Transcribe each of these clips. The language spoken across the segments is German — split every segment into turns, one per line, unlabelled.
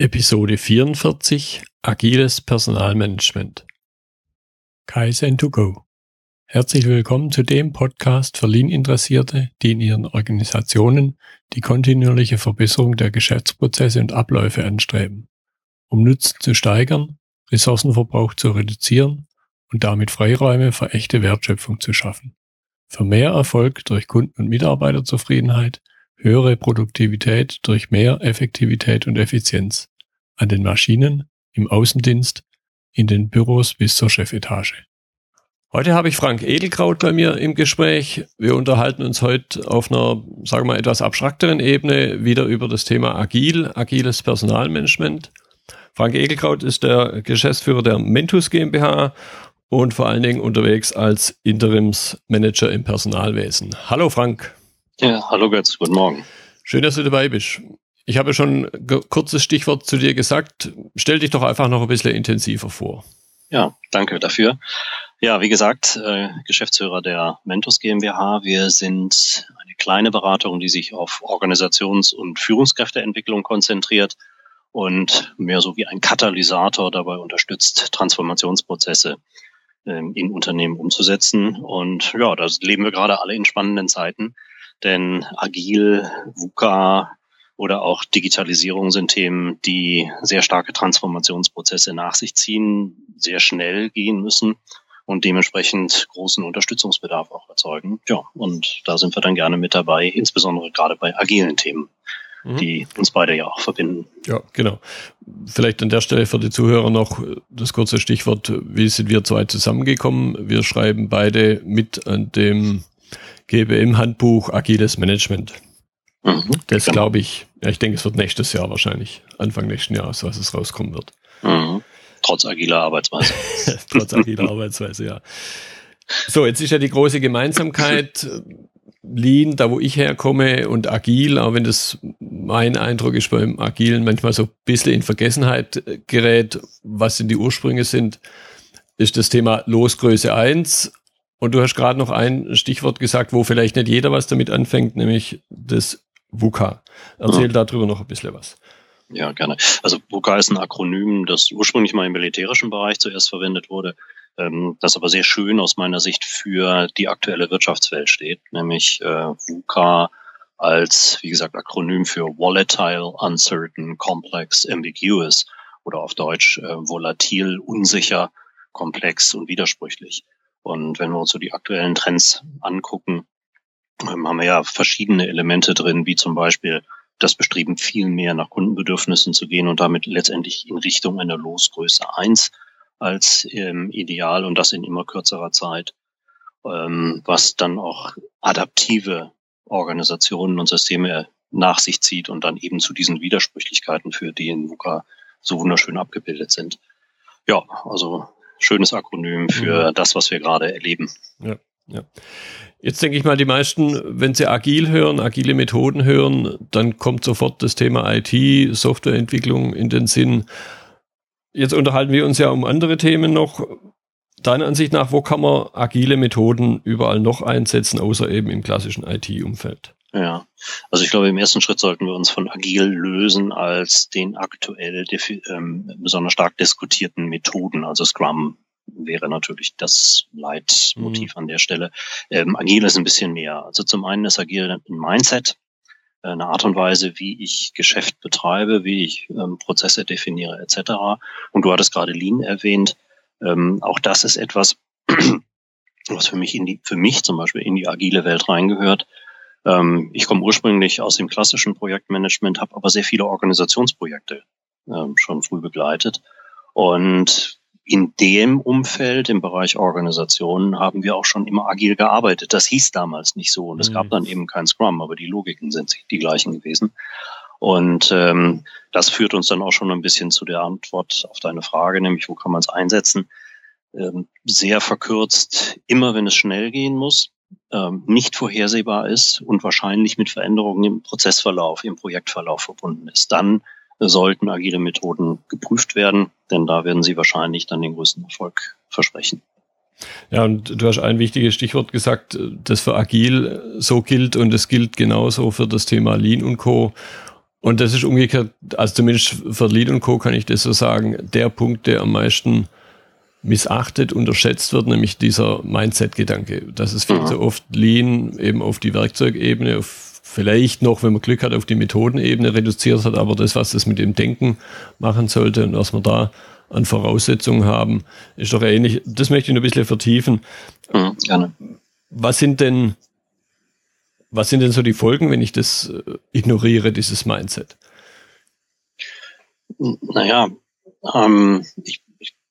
Episode 44 Agiles Personalmanagement. Kaizen to go. Herzlich willkommen zu dem Podcast für Lean-Interessierte, die in ihren Organisationen die kontinuierliche Verbesserung der Geschäftsprozesse und Abläufe anstreben, um Nutzen zu steigern, Ressourcenverbrauch zu reduzieren und damit Freiräume für echte Wertschöpfung zu schaffen. Für mehr Erfolg durch Kunden- und Mitarbeiterzufriedenheit höhere Produktivität durch mehr Effektivität und Effizienz an den Maschinen, im Außendienst, in den Büros bis zur Chefetage. Heute habe ich Frank Edelkraut bei mir im Gespräch. Wir unterhalten uns heute auf einer, sagen wir mal, etwas abstrakteren Ebene wieder über das Thema Agil, agiles Personalmanagement. Frank Edelkraut ist der Geschäftsführer der Mentus GmbH und vor allen Dingen unterwegs als Interimsmanager im Personalwesen. Hallo Frank.
Ja, hallo Götz, guten Morgen.
Schön, dass du dabei bist. Ich habe schon ein kurzes Stichwort zu dir gesagt. Stell dich doch einfach noch ein bisschen intensiver vor.
Ja, danke dafür. Ja, wie gesagt, äh, Geschäftsführer der Mentos GmbH. Wir sind eine kleine Beratung, die sich auf Organisations- und Führungskräfteentwicklung konzentriert und mehr so wie ein Katalysator dabei unterstützt, Transformationsprozesse ähm, in Unternehmen umzusetzen. Und ja, da leben wir gerade alle in spannenden Zeiten. Denn agil, VUCA oder auch Digitalisierung sind Themen, die sehr starke Transformationsprozesse nach sich ziehen, sehr schnell gehen müssen und dementsprechend großen Unterstützungsbedarf auch erzeugen. Ja, und da sind wir dann gerne mit dabei, insbesondere gerade bei agilen Themen, mhm. die uns beide ja auch verbinden.
Ja, genau. Vielleicht an der Stelle für die Zuhörer noch das kurze Stichwort, wie sind wir zwei zusammengekommen? Wir schreiben beide mit an dem GBM-Handbuch Agiles Management. Mhm, das glaube ich, ja, ich denke, es wird nächstes Jahr wahrscheinlich, Anfang nächsten Jahres, was es rauskommen wird.
Mhm. Trotz agiler Arbeitsweise.
Trotz agiler Arbeitsweise, ja. So, jetzt ist ja die große Gemeinsamkeit, Lean, da wo ich herkomme, und agil, auch wenn das mein Eindruck ist beim Agilen manchmal so ein bisschen in Vergessenheit gerät, was denn die Ursprünge sind, ist das Thema Losgröße 1 und du hast gerade noch ein Stichwort gesagt, wo vielleicht nicht jeder was damit anfängt, nämlich das VUCA. Erzähl ja. darüber noch ein bisschen was.
Ja, gerne. Also VUCA ist ein Akronym, das ursprünglich mal im militärischen Bereich zuerst verwendet wurde, ähm, das aber sehr schön aus meiner Sicht für die aktuelle Wirtschaftswelt steht, nämlich äh, VUCA als, wie gesagt, Akronym für Volatile, Uncertain, Complex, Ambiguous oder auf Deutsch äh, volatil, unsicher, komplex und widersprüchlich. Und wenn wir uns so die aktuellen Trends angucken, ähm, haben wir ja verschiedene Elemente drin, wie zum Beispiel das Bestreben, viel mehr nach Kundenbedürfnissen zu gehen und damit letztendlich in Richtung einer Losgröße eins als ähm, Ideal und das in immer kürzerer Zeit, ähm, was dann auch adaptive Organisationen und Systeme nach sich zieht und dann eben zu diesen Widersprüchlichkeiten führt, die in VUCA so wunderschön abgebildet sind. Ja, also schönes Akronym für mhm. das, was wir gerade erleben.
Ja, ja. Jetzt denke ich mal, die meisten, wenn sie agil hören, agile Methoden hören, dann kommt sofort das Thema IT, Softwareentwicklung in den Sinn. Jetzt unterhalten wir uns ja um andere Themen noch. Deiner Ansicht nach, wo kann man agile Methoden überall noch einsetzen, außer eben im klassischen IT-Umfeld?
Ja, also ich glaube, im ersten Schritt sollten wir uns von agil lösen als den aktuell ähm, besonders stark diskutierten Methoden. Also Scrum wäre natürlich das Leitmotiv mhm. an der Stelle. Ähm, agil ist ein bisschen mehr. Also zum einen ist agil ein Mindset, eine Art und Weise, wie ich Geschäft betreibe, wie ich ähm, Prozesse definiere etc. Und du hattest gerade Lean erwähnt. Ähm, auch das ist etwas, was für mich in die, für mich zum Beispiel in die agile Welt reingehört. Ähm, ich komme ursprünglich aus dem klassischen Projektmanagement, habe aber sehr viele Organisationsprojekte ähm, schon früh begleitet. Und in dem Umfeld, im Bereich Organisationen, haben wir auch schon immer agil gearbeitet. Das hieß damals nicht so und es mhm. gab dann eben kein Scrum, aber die Logiken sind die gleichen gewesen. Und ähm, das führt uns dann auch schon ein bisschen zu der Antwort auf deine Frage, nämlich wo kann man es einsetzen? Ähm, sehr verkürzt, immer wenn es schnell gehen muss, ähm, nicht vorhersehbar ist und wahrscheinlich mit Veränderungen im Prozessverlauf, im Projektverlauf verbunden ist, dann sollten agile Methoden geprüft werden, denn da werden sie wahrscheinlich dann den größten Erfolg versprechen.
Ja, und du hast ein wichtiges Stichwort gesagt, das für agil so gilt und es gilt genauso für das Thema Lean und Co. Und das ist umgekehrt, also zumindest für Lead und Co. kann ich das so sagen, der Punkt, der am meisten missachtet, unterschätzt wird, nämlich dieser Mindset-Gedanke. Dass es viel mhm. zu oft Lean eben auf die Werkzeugebene, auf vielleicht noch, wenn man Glück hat, auf die Methodenebene reduziert hat, aber das, was das mit dem Denken machen sollte und was wir da an Voraussetzungen haben, ist doch ähnlich. Das möchte ich noch ein bisschen vertiefen. Mhm, gerne. Was sind denn was sind denn so die Folgen, wenn ich das äh, ignoriere, dieses Mindset?
Naja, ähm, ich,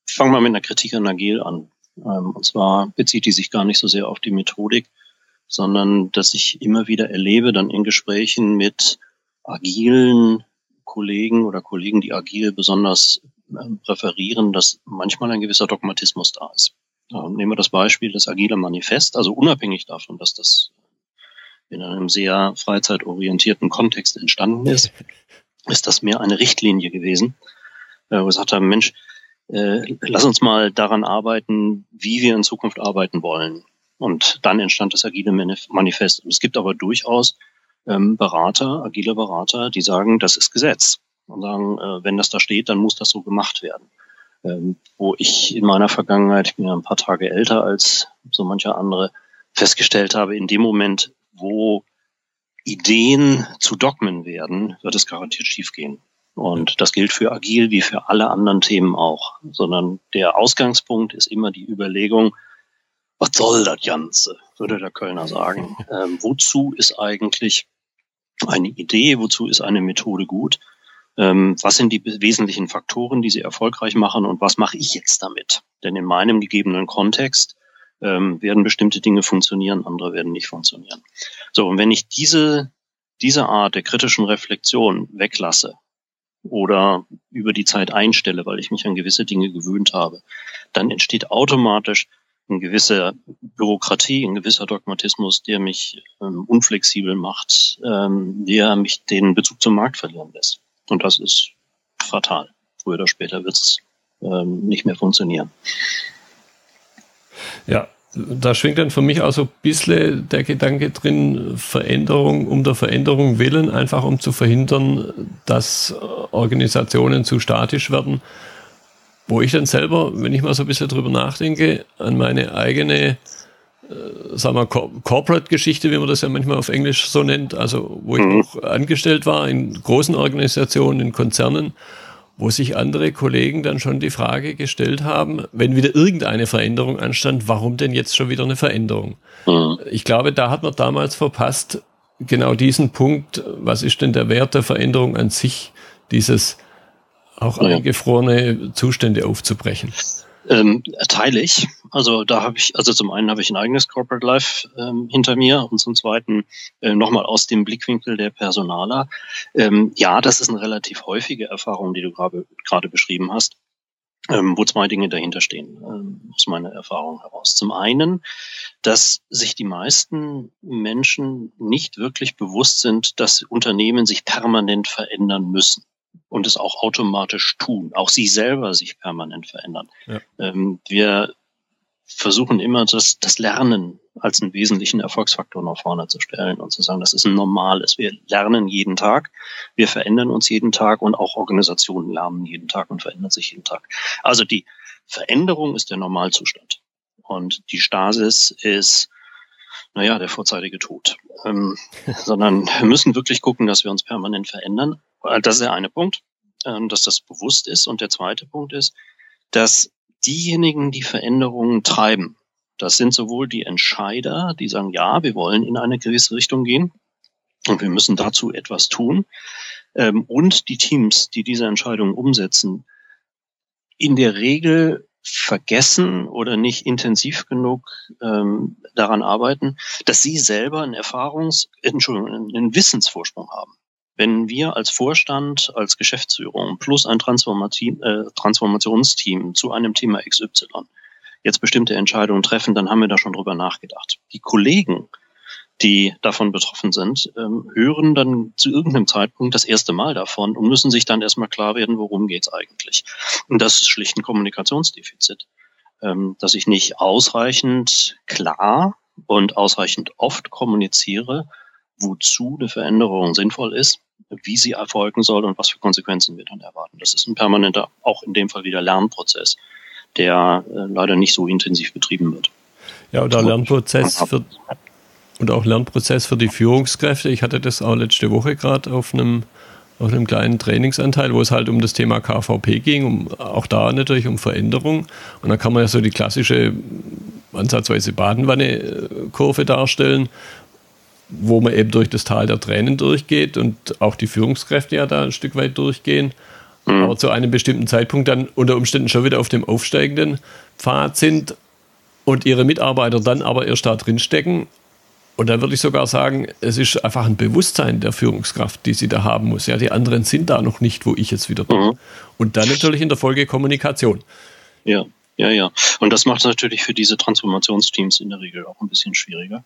ich fange mal mit einer Kritik an Agil an. Ähm, und zwar bezieht die sich gar nicht so sehr auf die Methodik, sondern dass ich immer wieder erlebe, dann in Gesprächen mit agilen Kollegen oder Kollegen, die agil besonders äh, präferieren, dass manchmal ein gewisser Dogmatismus da ist. Ähm, nehmen wir das Beispiel des Agile Manifest, also unabhängig davon, dass das in einem sehr freizeitorientierten Kontext entstanden ist, ist das mehr eine Richtlinie gewesen, äh, wo wir gesagt haben, Mensch, äh, lass uns mal daran arbeiten, wie wir in Zukunft arbeiten wollen. Und dann entstand das agile Manifest. Und es gibt aber durchaus ähm, Berater, agile Berater, die sagen, das ist Gesetz. Und sagen, äh, wenn das da steht, dann muss das so gemacht werden. Ähm, wo ich in meiner Vergangenheit, ich bin ja ein paar Tage älter als so mancher andere, festgestellt habe, in dem Moment, wo Ideen zu Dogmen werden, wird es garantiert schiefgehen. Und das gilt für Agil wie für alle anderen Themen auch. Sondern der Ausgangspunkt ist immer die Überlegung, was soll das Ganze, würde der Kölner sagen. Ähm, wozu ist eigentlich eine Idee, wozu ist eine Methode gut? Ähm, was sind die wesentlichen Faktoren, die sie erfolgreich machen und was mache ich jetzt damit? Denn in meinem gegebenen Kontext ähm, werden bestimmte Dinge funktionieren, andere werden nicht funktionieren. So, und wenn ich diese, diese Art der kritischen Reflexion weglasse oder über die Zeit einstelle, weil ich mich an gewisse Dinge gewöhnt habe, dann entsteht automatisch eine gewisse Bürokratie, ein gewisser Dogmatismus, der mich ähm, unflexibel macht, ähm, der mich den Bezug zum Markt verlieren lässt. Und das ist fatal. Früher oder später wird es ähm, nicht mehr funktionieren.
Ja, da schwingt dann für mich auch so ein bisschen der Gedanke drin, Veränderung um der Veränderung willen, einfach um zu verhindern, dass Organisationen zu statisch werden. Wo ich dann selber, wenn ich mal so ein bisschen drüber nachdenke, an meine eigene, äh, sagen wir, Corporate-Geschichte, wie man das ja manchmal auf Englisch so nennt, also wo ich mhm. auch angestellt war in großen Organisationen, in Konzernen, wo sich andere Kollegen dann schon die Frage gestellt haben, wenn wieder irgendeine Veränderung anstand, warum denn jetzt schon wieder eine Veränderung? Mhm. Ich glaube, da hat man damals verpasst, genau diesen Punkt, was ist denn der Wert der Veränderung an sich, dieses auch ja. eingefrorene Zustände aufzubrechen.
Ähm, teile ich. Also da habe ich, also zum einen habe ich ein eigenes Corporate Life ähm, hinter mir und zum zweiten äh, nochmal aus dem Blickwinkel der Personaler. Ähm, ja, das ist eine relativ häufige Erfahrung, die du gerade beschrieben hast, ähm, wo zwei Dinge dahinter stehen, ähm, aus meiner Erfahrung heraus. Zum einen, dass sich die meisten Menschen nicht wirklich bewusst sind, dass Unternehmen sich permanent verändern müssen und es auch automatisch tun, auch sie selber sich permanent verändern. Ja. Ähm, wir versuchen immer das, das Lernen als einen wesentlichen Erfolgsfaktor nach vorne zu stellen und zu sagen, das ist ein normales. Wir lernen jeden Tag, wir verändern uns jeden Tag und auch Organisationen lernen jeden Tag und verändern sich jeden Tag. Also die Veränderung ist der Normalzustand und die Stasis ist naja, der vorzeitige Tod. Ähm, sondern müssen wirklich gucken, dass wir uns permanent verändern. Das ist der eine Punkt, ähm, dass das bewusst ist. Und der zweite Punkt ist, dass diejenigen, die Veränderungen treiben, das sind sowohl die Entscheider, die sagen, ja, wir wollen in eine gewisse Richtung gehen und wir müssen dazu etwas tun, ähm, und die Teams, die diese Entscheidungen umsetzen, in der Regel vergessen oder nicht intensiv genug ähm, daran arbeiten, dass sie selber einen Erfahrungs-, Entschuldigung, einen Wissensvorsprung haben. Wenn wir als Vorstand, als Geschäftsführung plus ein äh, Transformationsteam zu einem Thema XY jetzt bestimmte Entscheidungen treffen, dann haben wir da schon drüber nachgedacht. Die Kollegen, die davon betroffen sind, ähm, hören dann zu irgendeinem Zeitpunkt das erste Mal davon und müssen sich dann erstmal klar werden, worum geht's eigentlich. Und das ist schlicht ein Kommunikationsdefizit, ähm, dass ich nicht ausreichend klar und ausreichend oft kommuniziere, wozu eine Veränderung sinnvoll ist wie sie erfolgen soll und was für Konsequenzen wir dann erwarten. Das ist ein permanenter, auch in dem Fall wieder Lernprozess, der äh, leider nicht so intensiv betrieben wird.
Ja, oder Lernprozess für, und auch Lernprozess für die Führungskräfte. Ich hatte das auch letzte Woche gerade auf einem auf einem kleinen Trainingsanteil, wo es halt um das Thema KVP ging, um auch da natürlich um Veränderung. Und da kann man ja so die klassische ansatzweise Badenwanne-Kurve darstellen, wo man eben durch das Tal der Tränen durchgeht und auch die Führungskräfte ja da ein Stück weit durchgehen. Mhm. Aber zu einem bestimmten Zeitpunkt dann unter Umständen schon wieder auf dem aufsteigenden Pfad sind und ihre Mitarbeiter dann aber erst da drin stecken. Und da würde ich sogar sagen, es ist einfach ein Bewusstsein der Führungskraft, die sie da haben muss. Ja, die anderen sind da noch nicht, wo ich jetzt wieder bin. Mhm. Und dann natürlich in der Folge Kommunikation.
Ja, ja, ja. Und das macht es natürlich für diese Transformationsteams in der Regel auch ein bisschen schwieriger.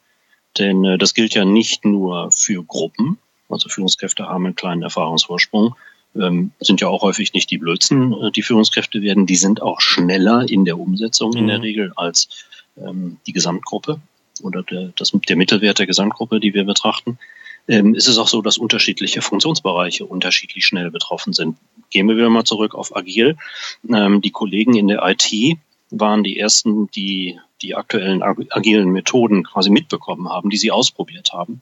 Denn äh, das gilt ja nicht nur für Gruppen, also Führungskräfte haben einen kleinen Erfahrungsvorsprung, ähm, sind ja auch häufig nicht die Blödsten, äh, die Führungskräfte werden, die sind auch schneller in der Umsetzung mhm. in der mhm. Regel als ähm, die Gesamtgruppe oder der, das, der Mittelwert der Gesamtgruppe, die wir betrachten. Ähm, ist es auch so, dass unterschiedliche Funktionsbereiche unterschiedlich schnell betroffen sind. Gehen wir wieder mal zurück auf Agil. Ähm, die Kollegen in der IT waren die ersten, die die aktuellen agilen Methoden quasi mitbekommen haben, die sie ausprobiert haben.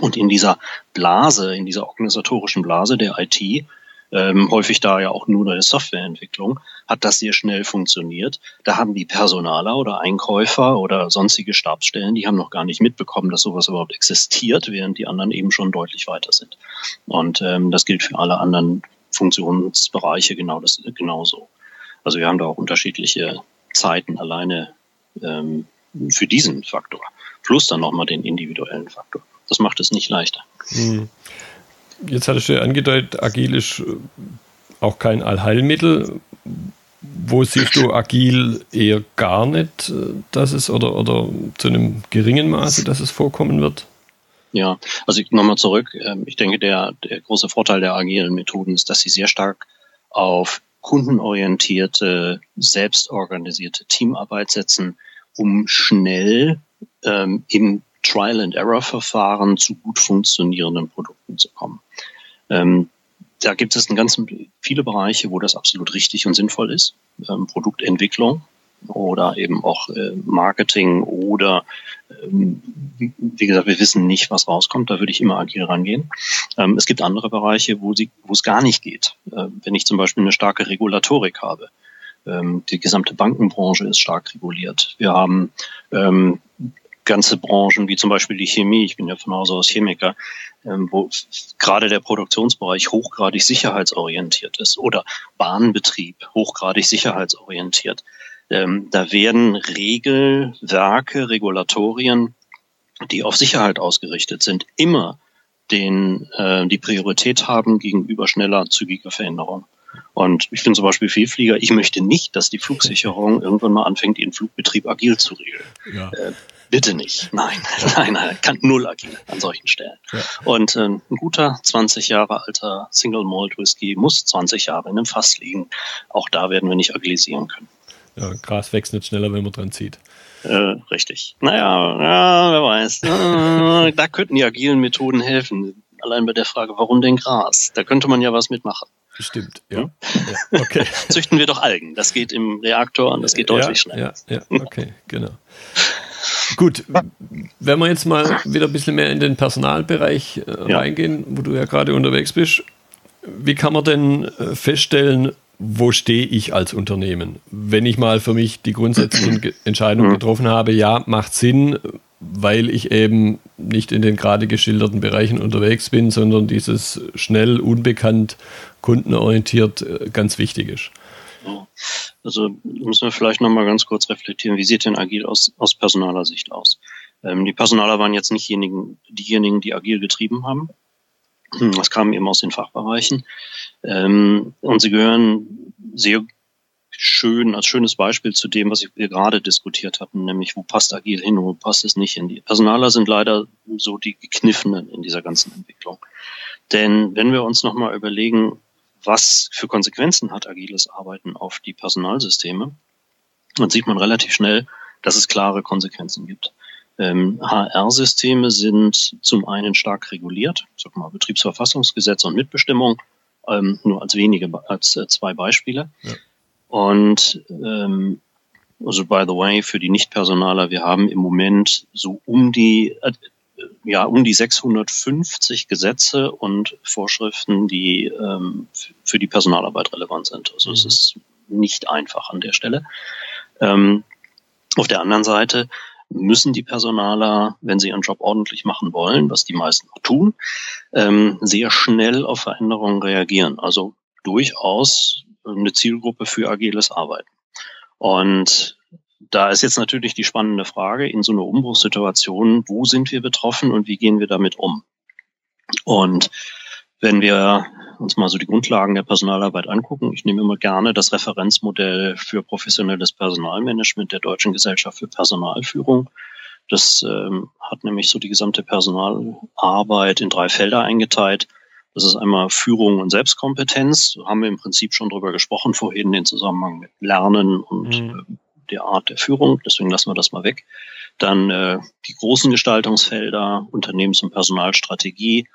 Und in dieser Blase, in dieser organisatorischen Blase der IT, ähm, häufig da ja auch nur eine Softwareentwicklung, hat das sehr schnell funktioniert. Da haben die Personaler oder Einkäufer oder sonstige Stabsstellen, die haben noch gar nicht mitbekommen, dass sowas überhaupt existiert, während die anderen eben schon deutlich weiter sind. Und ähm, das gilt für alle anderen Funktionsbereiche genau das genauso. Also wir haben da auch unterschiedliche Zeiten alleine ähm, für diesen Faktor. Plus dann nochmal den individuellen Faktor. Das macht es nicht leichter. Hm.
Jetzt hattest du ja angedeutet, agil ist äh, auch kein Allheilmittel. Wo siehst du agil eher gar nicht, äh, dass es oder, oder zu einem geringen Maße, dass es vorkommen wird?
Ja, also nochmal zurück. Ähm, ich denke, der, der große Vorteil der agilen Methoden ist, dass sie sehr stark auf kundenorientierte, selbstorganisierte Teamarbeit setzen, um schnell ähm, im Trial-and-Error-Verfahren zu gut funktionierenden Produkten zu kommen. Ähm, da gibt es ganz viele Bereiche, wo das absolut richtig und sinnvoll ist. Ähm, Produktentwicklung oder eben auch äh, Marketing oder ähm, wie, wie, gesagt, wir wissen nicht, was rauskommt. Da würde ich immer agil rangehen. Ähm, es gibt andere Bereiche, wo, sie, wo es gar nicht geht. Äh, wenn ich zum Beispiel eine starke Regulatorik habe. Ähm, die gesamte Bankenbranche ist stark reguliert. Wir haben ähm, ganze Branchen, wie zum Beispiel die Chemie, ich bin ja von Hause aus Chemiker, ähm, wo gerade der Produktionsbereich hochgradig sicherheitsorientiert ist oder Bahnbetrieb hochgradig sicherheitsorientiert. Ähm, da werden Regelwerke, Regulatorien, die auf Sicherheit ausgerichtet sind, immer den, äh, die Priorität haben gegenüber schneller, zügiger Veränderung. Und ich bin zum Beispiel Vielflieger. Ich möchte nicht, dass die Flugsicherung irgendwann mal anfängt, ihren Flugbetrieb agil zu regeln. Ja. Bitte nicht. Nein, nein, nein, kann null agil an solchen Stellen. Ja. Und äh, ein guter 20 Jahre alter Single Malt Whisky muss 20 Jahre in einem Fass liegen. Auch da werden wir nicht agilisieren können.
Ja, Gras wächst nicht schneller, wenn man dran zieht.
Äh, richtig. Naja, ja, wer weiß. Äh, da könnten die agilen Methoden helfen. Allein bei der Frage, warum denn Gras? Da könnte man ja was mitmachen.
Stimmt, ja. Hm? ja
okay. Züchten wir doch Algen. Das geht im Reaktor und das geht deutlich ja, schneller.
Ja, ja, okay, genau. Gut, wenn wir jetzt mal wieder ein bisschen mehr in den Personalbereich äh, ja. reingehen, wo du ja gerade unterwegs bist, wie kann man denn äh, feststellen, wo stehe ich als Unternehmen? Wenn ich mal für mich die grundsätzlichen Entscheidungen mhm. getroffen habe, ja, macht Sinn, weil ich eben nicht in den gerade geschilderten Bereichen unterwegs bin, sondern dieses schnell, unbekannt, kundenorientiert äh, ganz wichtig ist.
Also müssen wir vielleicht nochmal ganz kurz reflektieren, wie sieht denn Agil aus, aus personaler Sicht aus? Ähm, die Personaler waren jetzt nicht diejenigen, diejenigen, die Agil getrieben haben. Das kam eben aus den Fachbereichen. Ähm, und sie gehören sehr schön, als schönes Beispiel zu dem, was wir gerade diskutiert hatten, nämlich wo passt Agil hin und wo passt es nicht hin. Die Personaler sind leider so die Gekniffenen in dieser ganzen Entwicklung. Denn wenn wir uns nochmal überlegen, was für Konsequenzen hat agiles Arbeiten auf die Personalsysteme, dann sieht man relativ schnell, dass es klare Konsequenzen gibt. Ähm, HR-Systeme sind zum einen stark reguliert, sag mal Betriebsverfassungsgesetz und Mitbestimmung, ähm, nur als wenige, als äh, zwei Beispiele. Ja. Und ähm, also by the way, für die Nichtpersonaler, wir haben im Moment so um die äh, ja um die 650 Gesetze und Vorschriften, die ähm, für die Personalarbeit relevant sind. Also mhm. es ist nicht einfach an der Stelle. Ähm, auf der anderen Seite müssen die Personaler, wenn sie ihren Job ordentlich machen wollen, was die meisten auch tun, ähm, sehr schnell auf Veränderungen reagieren. Also durchaus eine Zielgruppe für agiles Arbeiten. Und da ist jetzt natürlich die spannende Frage in so einer Umbruchssituation, wo sind wir betroffen und wie gehen wir damit um? Und wenn wir uns mal so die Grundlagen der Personalarbeit angucken, ich nehme immer gerne das Referenzmodell für professionelles Personalmanagement der Deutschen Gesellschaft für Personalführung. Das ähm, hat nämlich so die gesamte Personalarbeit in drei Felder eingeteilt. Das ist einmal Führung und Selbstkompetenz. Da haben wir im Prinzip schon drüber gesprochen vorhin, den Zusammenhang mit Lernen und mhm. Der Art der Führung. Deswegen lassen wir das mal weg. Dann äh, die großen Gestaltungsfelder, Unternehmens- und Personalstrategie,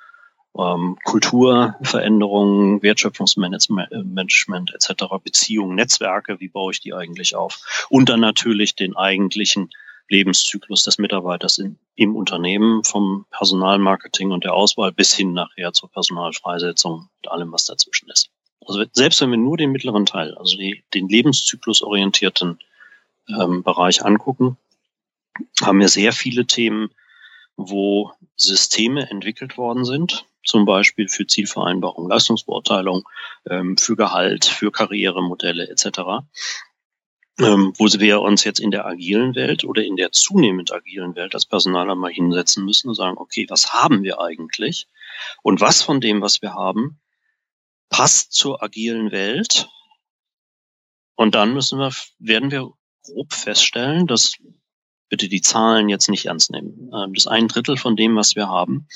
ähm, Kulturveränderungen, Wertschöpfungsmanagement etc., Beziehungen, Netzwerke, wie baue ich die eigentlich auf? Und dann natürlich den eigentlichen Lebenszyklus des Mitarbeiters in, im Unternehmen, vom Personalmarketing und der Auswahl bis hin nachher zur Personalfreisetzung und allem, was dazwischen ist. Also selbst wenn wir nur den mittleren Teil, also die, den lebenszyklusorientierten ähm, Bereich angucken, haben wir sehr viele Themen, wo Systeme entwickelt worden sind, zum Beispiel für Zielvereinbarung, Leistungsbeurteilung, ähm, für Gehalt, für Karrieremodelle etc., ähm, wo wir uns jetzt in der agilen Welt oder in der zunehmend agilen Welt als Personaler mal hinsetzen müssen und sagen, okay, was haben wir eigentlich? Und was von dem, was wir haben, passt zur agilen Welt? Und dann müssen wir, werden wir grob feststellen, dass bitte die Zahlen jetzt nicht ernst nehmen. Ähm, das ein Drittel von dem, was wir haben,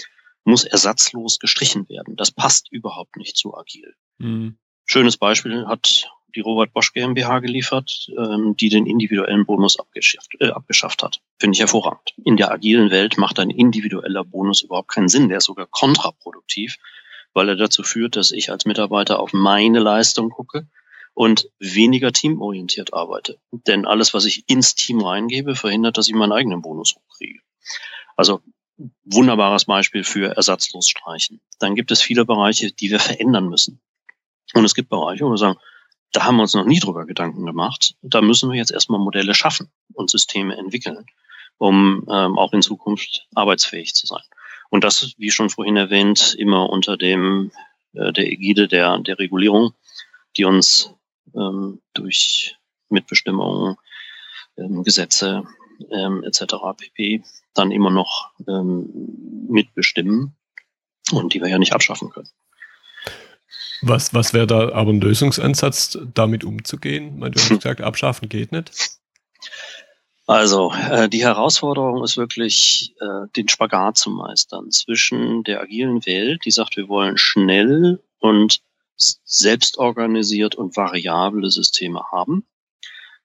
muss ersatzlos gestrichen werden. Das passt überhaupt nicht zu agil. Mhm. Schönes Beispiel hat die Robert Bosch GmbH geliefert, ähm, die den individuellen Bonus abgeschafft, äh, abgeschafft hat. Finde ich hervorragend. In der agilen Welt macht ein individueller Bonus überhaupt keinen Sinn. Der ist sogar kontraproduktiv, weil er dazu führt, dass ich als Mitarbeiter auf meine Leistung gucke und weniger teamorientiert arbeite. Denn alles, was ich ins Team reingebe, verhindert, dass ich meinen eigenen Bonus hochkriege. Also wunderbares Beispiel für ersatzlos streichen. Dann gibt es viele Bereiche, die wir verändern müssen. Und es gibt Bereiche, wo wir sagen, da haben wir uns noch nie drüber Gedanken gemacht. Da müssen wir jetzt erstmal Modelle schaffen und Systeme entwickeln, um ähm, auch in Zukunft arbeitsfähig zu sein. Und das, wie schon vorhin erwähnt, immer unter dem äh, der Ägide der, der Regulierung, die uns ähm, durch Mitbestimmung, ähm, Gesetze ähm, etc. pp. dann immer noch ähm, mitbestimmen und die wir ja nicht abschaffen können.
Was, was wäre da aber ein Lösungsansatz, damit umzugehen? Du hast gesagt, abschaffen geht nicht.
Also äh, die Herausforderung ist wirklich, äh, den Spagat zu meistern zwischen der agilen Welt, die sagt, wir wollen schnell und selbstorganisiert und variable Systeme haben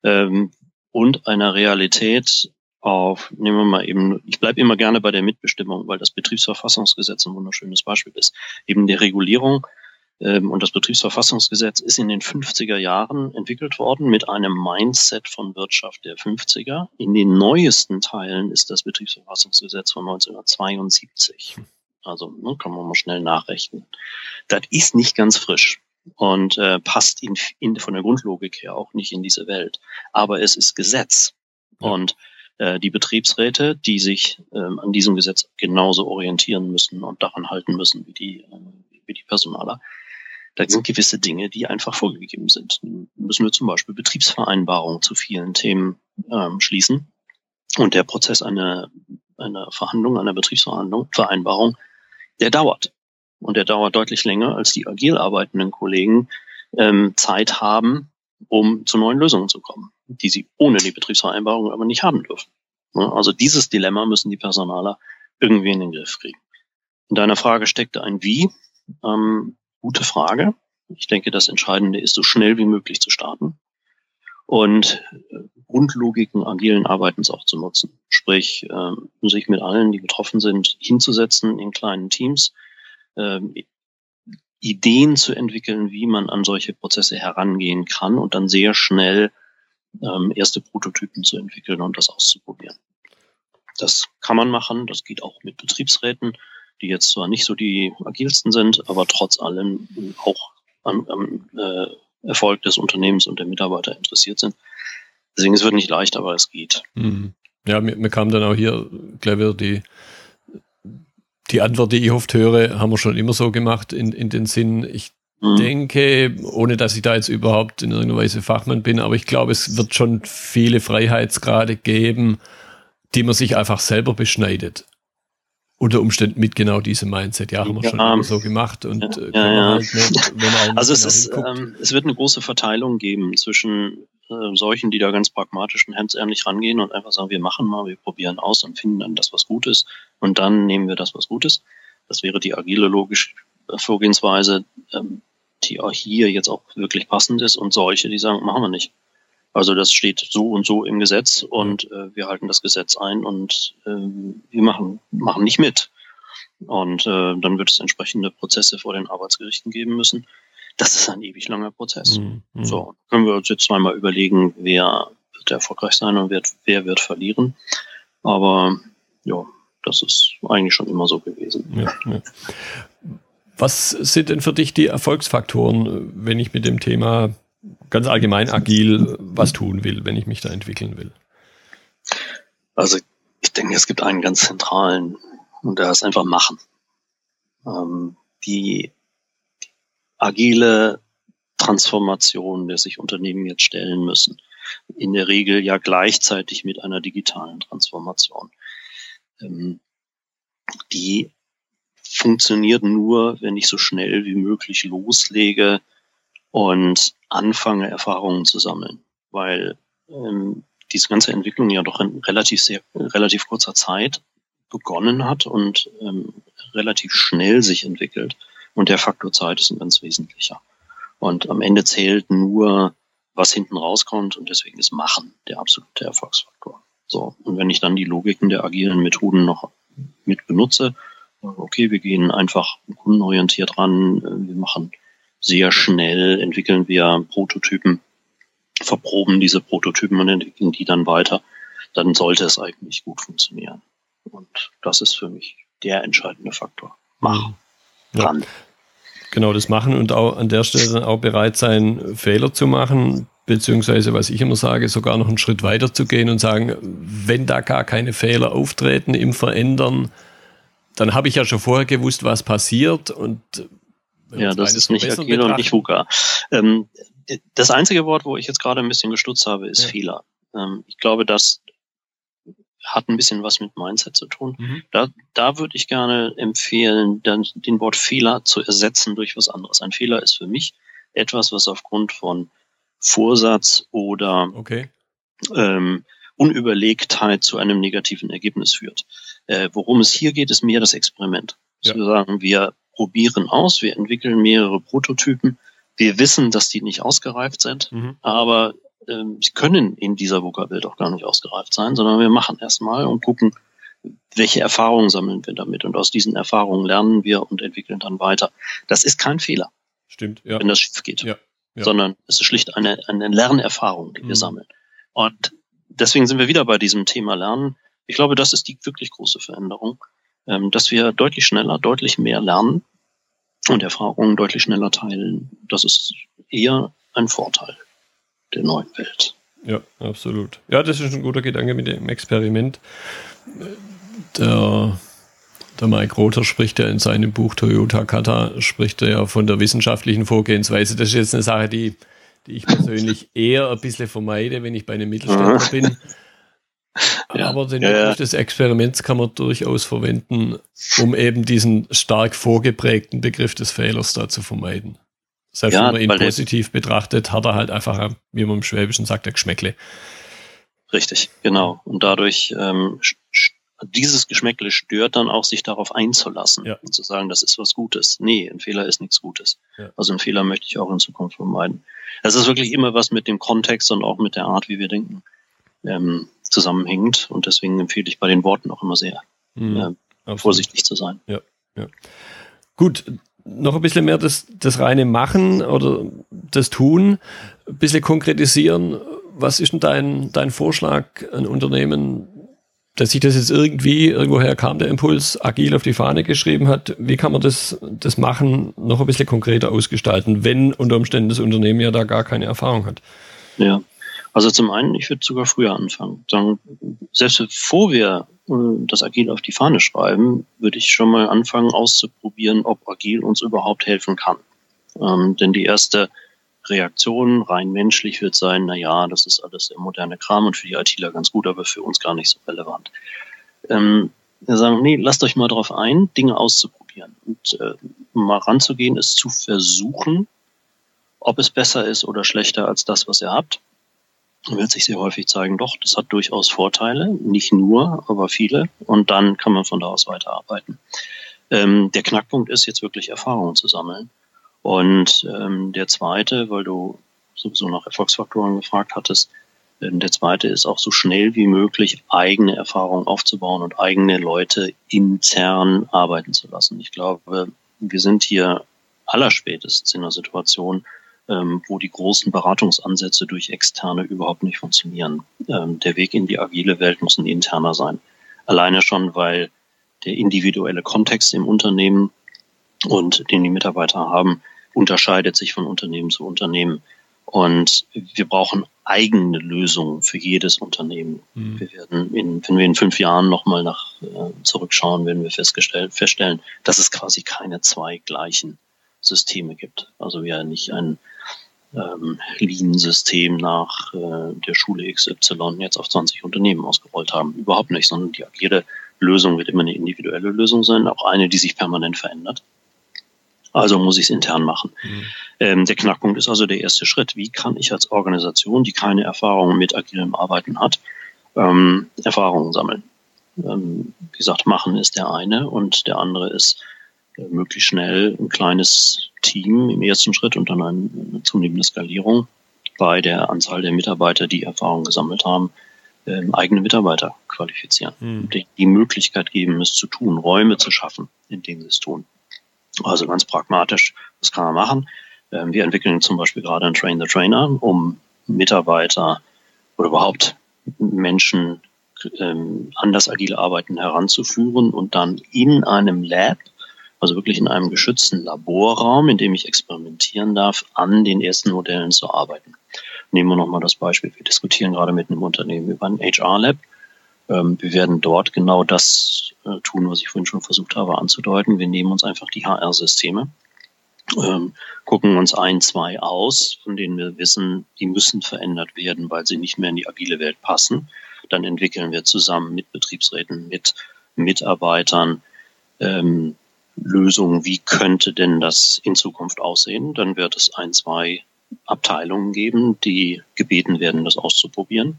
ähm, und einer Realität auf, nehmen wir mal eben, ich bleibe immer gerne bei der Mitbestimmung, weil das Betriebsverfassungsgesetz ein wunderschönes Beispiel ist, eben der Regulierung ähm, und das Betriebsverfassungsgesetz ist in den 50er Jahren entwickelt worden mit einem Mindset von Wirtschaft der 50er. In den neuesten Teilen ist das Betriebsverfassungsgesetz von 1972. Also ne, kann man mal schnell nachrechnen. Das ist nicht ganz frisch und äh, passt in, in, von der Grundlogik her auch nicht in diese Welt. Aber es ist Gesetz. Ja. Und äh, die Betriebsräte, die sich ähm, an diesem Gesetz genauso orientieren müssen und daran halten müssen wie die, äh, wie die Personaler, da sind gewisse Dinge, die einfach vorgegeben sind. Müssen wir zum Beispiel Betriebsvereinbarungen zu vielen Themen ähm, schließen. Und der Prozess einer, einer Verhandlung, einer Betriebsverhandlung, Vereinbarung, der dauert. Und der dauert deutlich länger, als die agil arbeitenden Kollegen ähm, Zeit haben, um zu neuen Lösungen zu kommen, die sie ohne die Betriebsvereinbarung aber nicht haben dürfen. Also dieses Dilemma müssen die Personaler irgendwie in den Griff kriegen. In deiner Frage steckte ein Wie. Ähm, Gute Frage. Ich denke, das Entscheidende ist, so schnell wie möglich zu starten. Und äh, Grundlogiken agilen Arbeitens auch zu nutzen. Sprich, ähm, sich mit allen, die betroffen sind, hinzusetzen in kleinen Teams, ähm, Ideen zu entwickeln, wie man an solche Prozesse herangehen kann und dann sehr schnell ähm, erste Prototypen zu entwickeln und das auszuprobieren. Das kann man machen, das geht auch mit Betriebsräten, die jetzt zwar nicht so die agilsten sind, aber trotz allem auch am, am äh, Erfolg des Unternehmens und der Mitarbeiter interessiert sind. Deswegen es wird nicht leicht, aber es geht.
Mhm. Ja, mir, mir kam dann auch hier gleich wieder die, die Antwort, die ich oft höre, haben wir schon immer so gemacht in, in den Sinn, ich mhm. denke, ohne dass ich da jetzt überhaupt in irgendeiner Weise Fachmann bin, aber ich glaube, es wird schon viele Freiheitsgrade geben, die man sich einfach selber beschneidet unter Umständen mit genau diesem Mindset. Ja, haben wir ja, schon so gemacht und ja,
äh, ja, ja. Halt nicht, also es ist, ähm, es wird eine große Verteilung geben zwischen äh, solchen, die da ganz pragmatisch und hemdsärmlich rangehen und einfach sagen, wir machen mal, wir probieren aus und finden dann das, was gut ist und dann nehmen wir das, was gut ist. Das wäre die agile logische Vorgehensweise, ähm, die auch hier jetzt auch wirklich passend ist und solche, die sagen, machen wir nicht. Also das steht so und so im Gesetz und äh, wir halten das Gesetz ein und äh, wir machen, machen nicht mit. Und äh, dann wird es entsprechende Prozesse vor den Arbeitsgerichten geben müssen. Das ist ein ewig langer Prozess. Mhm. So, können wir uns jetzt zweimal überlegen, wer wird erfolgreich sein und wer, wer wird verlieren. Aber ja, das ist eigentlich schon immer so gewesen. Ja, ja.
Was sind denn für dich die Erfolgsfaktoren, wenn ich mit dem Thema ganz allgemein agil was tun will, wenn ich mich da entwickeln will?
Also ich denke, es gibt einen ganz zentralen und der ist einfach machen. Ähm, die, agile Transformation, der sich Unternehmen jetzt stellen müssen, in der Regel ja gleichzeitig mit einer digitalen Transformation. Ähm, die funktioniert nur, wenn ich so schnell wie möglich loslege und anfange, Erfahrungen zu sammeln, weil ähm, diese ganze Entwicklung ja doch in relativ sehr, relativ kurzer Zeit begonnen hat und ähm, relativ schnell sich entwickelt. Und der Faktor Zeit ist ein ganz wesentlicher. Und am Ende zählt nur, was hinten rauskommt und deswegen ist Machen der absolute Erfolgsfaktor. So. Und wenn ich dann die Logiken der agilen Methoden noch mit benutze, okay, wir gehen einfach kundenorientiert ran, äh, wir machen sehr schnell entwickeln wir Prototypen, verproben diese Prototypen und entwickeln die dann weiter, dann sollte es eigentlich gut funktionieren. Und das ist für mich der entscheidende Faktor. Machen.
Ja. Genau, das machen und auch an der Stelle dann auch bereit sein, Fehler zu machen, beziehungsweise, was ich immer sage, sogar noch einen Schritt weiter zu gehen und sagen, wenn da gar keine Fehler auftreten im Verändern, dann habe ich ja schon vorher gewusst, was passiert und
ja, das ist nicht Agile und nicht VUCA. Ähm, das einzige Wort, wo ich jetzt gerade ein bisschen gestutzt habe, ist ja. Fehler. Ähm, ich glaube, das hat ein bisschen was mit Mindset zu tun. Mhm. Da, da würde ich gerne empfehlen, dann den Wort Fehler zu ersetzen durch was anderes. Ein Fehler ist für mich etwas, was aufgrund von Vorsatz oder okay. ähm, Unüberlegtheit zu einem negativen Ergebnis führt. Äh, worum es hier geht, ist mehr das Experiment. Ja. Zu sagen, wir probieren aus, wir entwickeln mehrere Prototypen. Wir wissen, dass die nicht ausgereift sind, mhm. aber ähm, sie können in dieser VUCA-Welt auch gar nicht ausgereift sein, sondern wir machen erstmal und gucken, welche Erfahrungen sammeln wir damit. Und aus diesen Erfahrungen lernen wir und entwickeln dann weiter. Das ist kein Fehler.
Stimmt,
ja. Wenn das schief geht. Ja, ja. Sondern es ist schlicht eine, eine Lernerfahrung, die mhm. wir sammeln. Und deswegen sind wir wieder bei diesem Thema Lernen. Ich glaube, das ist die wirklich große Veränderung ähm, dass wir deutlich schneller, deutlich mehr lernen und Erfahrungen deutlich schneller teilen. Das ist eher ein Vorteil der neuen Welt.
Ja, absolut. Ja, das ist ein guter Gedanke mit dem Experiment. Der, der Mike Rother spricht ja in seinem Buch Toyota Kata, spricht er ja von der wissenschaftlichen Vorgehensweise. Das ist jetzt eine Sache, die, die ich persönlich eher ein bisschen vermeide, wenn ich bei einem Mittelständler bin. Ja. Aber den ja, Begriff des Experiments kann man durchaus verwenden, um eben diesen stark vorgeprägten Begriff des Fehlers da zu vermeiden. Selbst wenn man ihn positiv betrachtet, hat er halt einfach, wie man im Schwäbischen sagt, der Geschmäckle.
Richtig, genau. Und dadurch, ähm, dieses Geschmäckle stört dann auch, sich darauf einzulassen ja. und zu sagen, das ist was Gutes. Nee, ein Fehler ist nichts Gutes. Ja. Also ein Fehler möchte ich auch in Zukunft vermeiden. Es ist wirklich immer was mit dem Kontext und auch mit der Art, wie wir denken ähm, zusammenhängt. Und deswegen empfehle ich bei den Worten auch immer sehr mhm, äh, vorsichtig zu sein.
Ja, ja. Gut, noch ein bisschen mehr das, das reine Machen oder das Tun, ein bisschen konkretisieren. Was ist denn dein, dein Vorschlag, ein Unternehmen, dass sich das jetzt irgendwie, irgendwoher kam der Impuls, agil auf die Fahne geschrieben hat? Wie kann man das, das Machen noch ein bisschen konkreter ausgestalten, wenn unter Umständen das Unternehmen ja da gar keine Erfahrung hat?
Ja, also zum einen, ich würde sogar früher anfangen. Sagen, selbst bevor wir äh, das Agil auf die Fahne schreiben, würde ich schon mal anfangen auszuprobieren, ob Agil uns überhaupt helfen kann. Ähm, denn die erste Reaktion rein menschlich wird sein, na ja, das ist alles der moderne Kram und für die ITler ganz gut, aber für uns gar nicht so relevant. Ähm, wir sagen, nee, lasst euch mal darauf ein, Dinge auszuprobieren. Und äh, mal ranzugehen, ist zu versuchen, ob es besser ist oder schlechter als das, was ihr habt wird sich sehr häufig zeigen, doch, das hat durchaus Vorteile, nicht nur, aber viele. Und dann kann man von da aus weiterarbeiten. Ähm, der Knackpunkt ist jetzt wirklich Erfahrungen zu sammeln. Und ähm, der zweite, weil du sowieso nach Erfolgsfaktoren gefragt hattest, äh, der zweite ist auch so schnell wie möglich eigene Erfahrungen aufzubauen und eigene Leute intern arbeiten zu lassen. Ich glaube, wir sind hier allerspätestens in einer Situation, ähm, wo die großen Beratungsansätze durch Externe überhaupt nicht funktionieren. Ähm, der Weg in die agile Welt muss ein interner sein. Alleine schon, weil der individuelle Kontext im Unternehmen und den die Mitarbeiter haben, unterscheidet sich von Unternehmen zu Unternehmen. Und wir brauchen eigene Lösungen für jedes Unternehmen. Mhm. Wir werden, in, wenn wir in fünf Jahren nochmal nach äh, zurückschauen, werden wir festgestellt, feststellen, dass es quasi keine zwei gleichen Systeme gibt. Also wir nicht ein ähm, Lean-System nach äh, der Schule XY jetzt auf 20 Unternehmen ausgerollt haben. Überhaupt nicht, sondern die, jede Lösung wird immer eine individuelle Lösung sein, auch eine, die sich permanent verändert. Also muss ich es intern machen. Mhm. Ähm, der Knackpunkt ist also der erste Schritt. Wie kann ich als Organisation, die keine Erfahrung mit agilem Arbeiten hat, ähm, Erfahrungen sammeln? Ähm, wie gesagt, machen ist der eine und der andere ist möglichst schnell ein kleines Team im ersten Schritt und dann eine zunehmende Skalierung bei der Anzahl der Mitarbeiter, die Erfahrung gesammelt haben, ähm, eigene Mitarbeiter qualifizieren, hm. die, die Möglichkeit geben, es zu tun, Räume zu schaffen, in denen sie es tun. Also ganz pragmatisch, was kann man machen? Ähm, wir entwickeln zum Beispiel gerade einen Train the Trainer, um Mitarbeiter oder überhaupt Menschen ähm, an das agile Arbeiten heranzuführen und dann in einem Lab also wirklich in einem geschützten Laborraum, in dem ich experimentieren darf, an den ersten Modellen zu arbeiten. Nehmen wir nochmal das Beispiel. Wir diskutieren gerade mit einem Unternehmen über ein HR-Lab. Ähm, wir werden dort genau das äh, tun, was ich vorhin schon versucht habe anzudeuten. Wir nehmen uns einfach die HR-Systeme, ähm, gucken uns ein, zwei aus, von denen wir wissen, die müssen verändert werden, weil sie nicht mehr in die agile Welt passen. Dann entwickeln wir zusammen mit Betriebsräten, mit Mitarbeitern, ähm, Lösung, wie könnte denn das in Zukunft aussehen. Dann wird es ein, zwei Abteilungen geben, die gebeten werden, das auszuprobieren.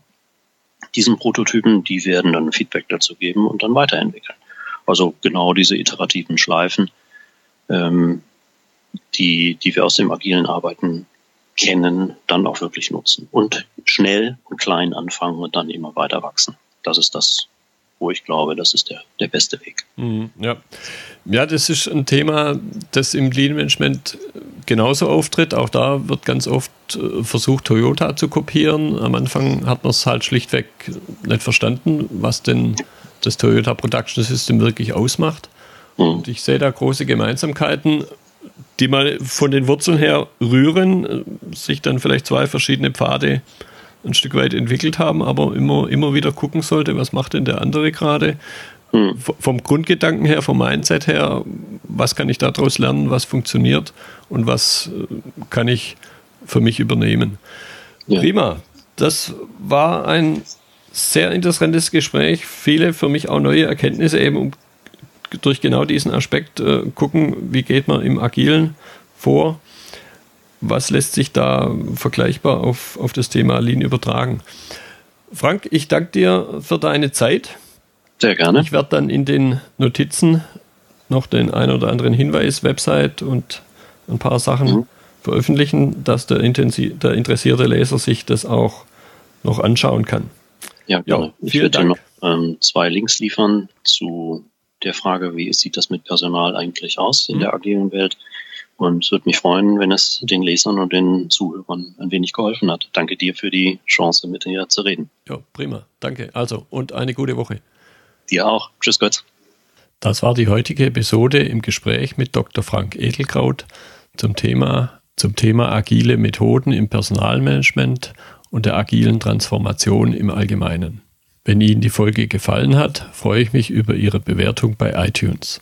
Diesen Prototypen, die werden dann Feedback dazu geben und dann weiterentwickeln. Also genau diese iterativen Schleifen, ähm, die, die wir aus dem agilen Arbeiten kennen, dann auch wirklich nutzen. Und schnell und klein anfangen und dann immer weiter wachsen. Das ist das, wo ich glaube, das ist der, der beste Weg.
Mhm, ja. ja, das ist ein Thema, das im Lean Management genauso auftritt. Auch da wird ganz oft äh, versucht, Toyota zu kopieren. Am Anfang hat man es halt schlichtweg nicht verstanden, was denn das Toyota Production System wirklich ausmacht. Mhm. Und ich sehe da große Gemeinsamkeiten, die mal von den Wurzeln her rühren, äh, sich dann vielleicht zwei verschiedene Pfade äh, ein Stück weit entwickelt haben, aber immer, immer wieder gucken sollte, was macht denn der andere gerade. Hm. Vom Grundgedanken her, vom Mindset her, was kann ich daraus lernen, was funktioniert und was äh, kann ich für mich übernehmen. Ja. Prima. Das war ein sehr interessantes Gespräch. Viele für mich auch neue Erkenntnisse eben um durch genau diesen Aspekt äh, gucken, wie geht man im Agilen vor was lässt sich da vergleichbar auf, auf das Thema Lean übertragen? Frank, ich danke dir für deine Zeit.
Sehr gerne.
Ich werde dann in den Notizen noch den ein oder anderen Hinweis, Website und ein paar Sachen mhm. veröffentlichen, dass der, der interessierte Leser sich das auch noch anschauen kann.
Ja, gerne. Ja, ich würde noch ähm, zwei Links liefern zu der Frage, wie sieht das mit Personal eigentlich aus in mhm. der agilen Welt. Und es würde mich freuen, wenn es den Lesern und den Zuhörern ein wenig geholfen hat. Danke dir für die Chance, mit dir zu reden.
Ja, prima. Danke. Also, und eine gute Woche.
Dir auch. Tschüss, Gott.
Das war die heutige Episode im Gespräch mit Dr. Frank Edelkraut zum Thema, zum Thema agile Methoden im Personalmanagement und der agilen Transformation im Allgemeinen. Wenn Ihnen die Folge gefallen hat, freue ich mich über Ihre Bewertung bei iTunes.